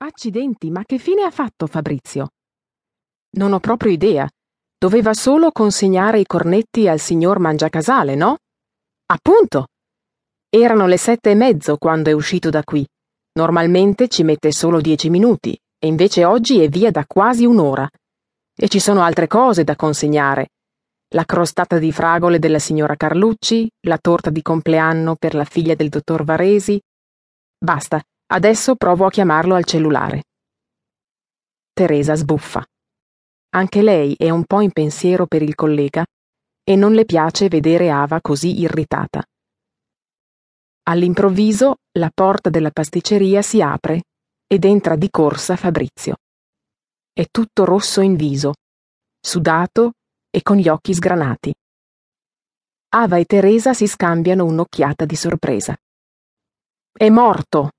Accidenti, ma che fine ha fatto Fabrizio? Non ho proprio idea. Doveva solo consegnare i cornetti al signor Mangiacasale, no? Appunto. Erano le sette e mezzo quando è uscito da qui. Normalmente ci mette solo dieci minuti, e invece oggi è via da quasi un'ora. E ci sono altre cose da consegnare. La crostata di fragole della signora Carlucci, la torta di compleanno per la figlia del dottor Varesi. Basta, Adesso provo a chiamarlo al cellulare. Teresa sbuffa. Anche lei è un po' in pensiero per il collega e non le piace vedere Ava così irritata. All'improvviso la porta della pasticceria si apre ed entra di corsa Fabrizio. È tutto rosso in viso, sudato e con gli occhi sgranati. Ava e Teresa si scambiano un'occhiata di sorpresa. È morto,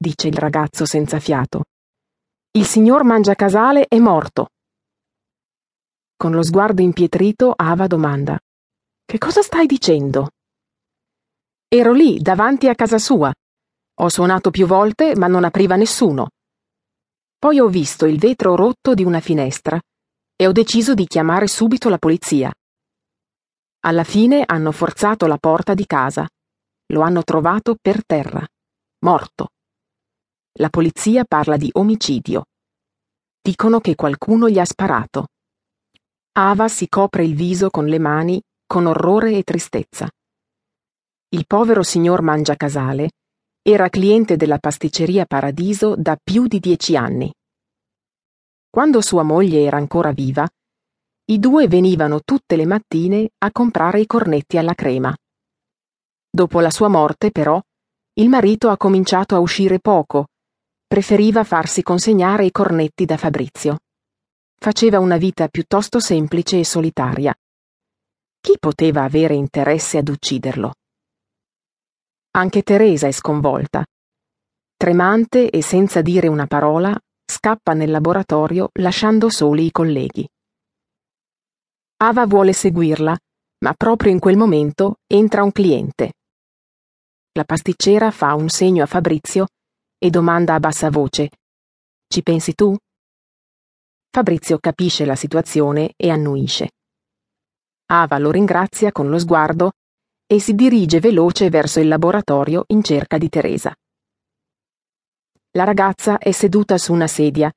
dice il ragazzo senza fiato. Il signor Mangiacasale è morto. Con lo sguardo impietrito, Ava domanda: Che cosa stai dicendo? Ero lì, davanti a casa sua. Ho suonato più volte, ma non apriva nessuno. Poi ho visto il vetro rotto di una finestra e ho deciso di chiamare subito la polizia. Alla fine hanno forzato la porta di casa. Lo hanno trovato per terra, morto. La polizia parla di omicidio. Dicono che qualcuno gli ha sparato. Ava si copre il viso con le mani con orrore e tristezza. Il povero signor Mangiacasale era cliente della pasticceria Paradiso da più di dieci anni. Quando sua moglie era ancora viva, i due venivano tutte le mattine a comprare i cornetti alla crema. Dopo la sua morte, però, il marito ha cominciato a uscire poco preferiva farsi consegnare i cornetti da Fabrizio. Faceva una vita piuttosto semplice e solitaria. Chi poteva avere interesse ad ucciderlo? Anche Teresa è sconvolta. Tremante e senza dire una parola, scappa nel laboratorio lasciando soli i colleghi. Ava vuole seguirla, ma proprio in quel momento entra un cliente. La pasticcera fa un segno a Fabrizio e domanda a bassa voce Ci pensi tu? Fabrizio capisce la situazione e annuisce. Ava lo ringrazia con lo sguardo e si dirige veloce verso il laboratorio in cerca di Teresa. La ragazza è seduta su una sedia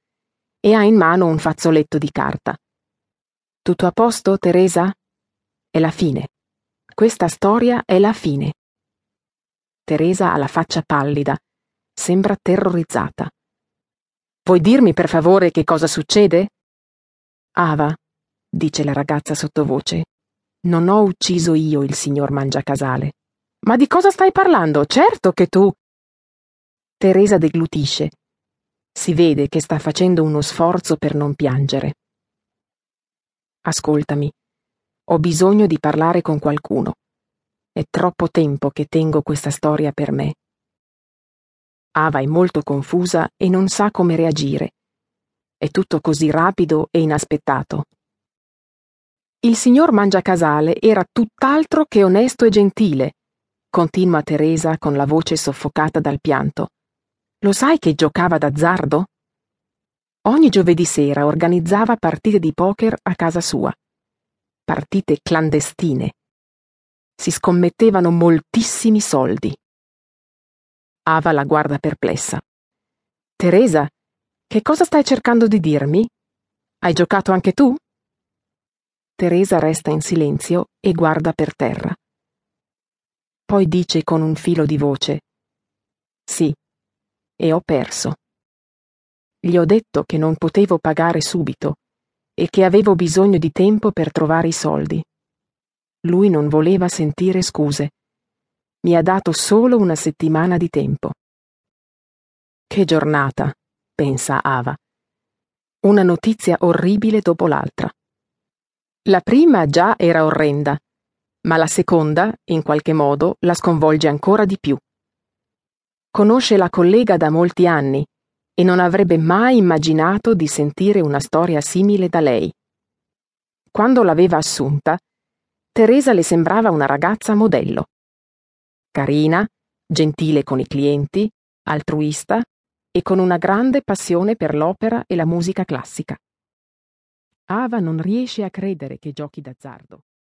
e ha in mano un fazzoletto di carta. Tutto a posto, Teresa? È la fine. Questa storia è la fine. Teresa ha la faccia pallida Sembra terrorizzata. Puoi dirmi per favore che cosa succede? Ava, dice la ragazza sottovoce, non ho ucciso io il signor Mangiacasale. Ma di cosa stai parlando? Certo che tu. Teresa deglutisce. Si vede che sta facendo uno sforzo per non piangere. Ascoltami. Ho bisogno di parlare con qualcuno. È troppo tempo che tengo questa storia per me. Ava è molto confusa e non sa come reagire. È tutto così rapido e inaspettato. Il signor Mangiacasale era tutt'altro che onesto e gentile, continua Teresa con la voce soffocata dal pianto. Lo sai che giocava d'azzardo? Ogni giovedì sera organizzava partite di poker a casa sua. Partite clandestine. Si scommettevano moltissimi soldi. Ava la guarda perplessa. Teresa, che cosa stai cercando di dirmi? Hai giocato anche tu? Teresa resta in silenzio e guarda per terra. Poi dice con un filo di voce Sì, e ho perso. Gli ho detto che non potevo pagare subito e che avevo bisogno di tempo per trovare i soldi. Lui non voleva sentire scuse mi ha dato solo una settimana di tempo. Che giornata, pensa Ava. Una notizia orribile dopo l'altra. La prima già era orrenda, ma la seconda, in qualche modo, la sconvolge ancora di più. Conosce la collega da molti anni e non avrebbe mai immaginato di sentire una storia simile da lei. Quando l'aveva assunta, Teresa le sembrava una ragazza modello carina, gentile con i clienti, altruista, e con una grande passione per l'opera e la musica classica. Ava non riesce a credere che giochi d'azzardo.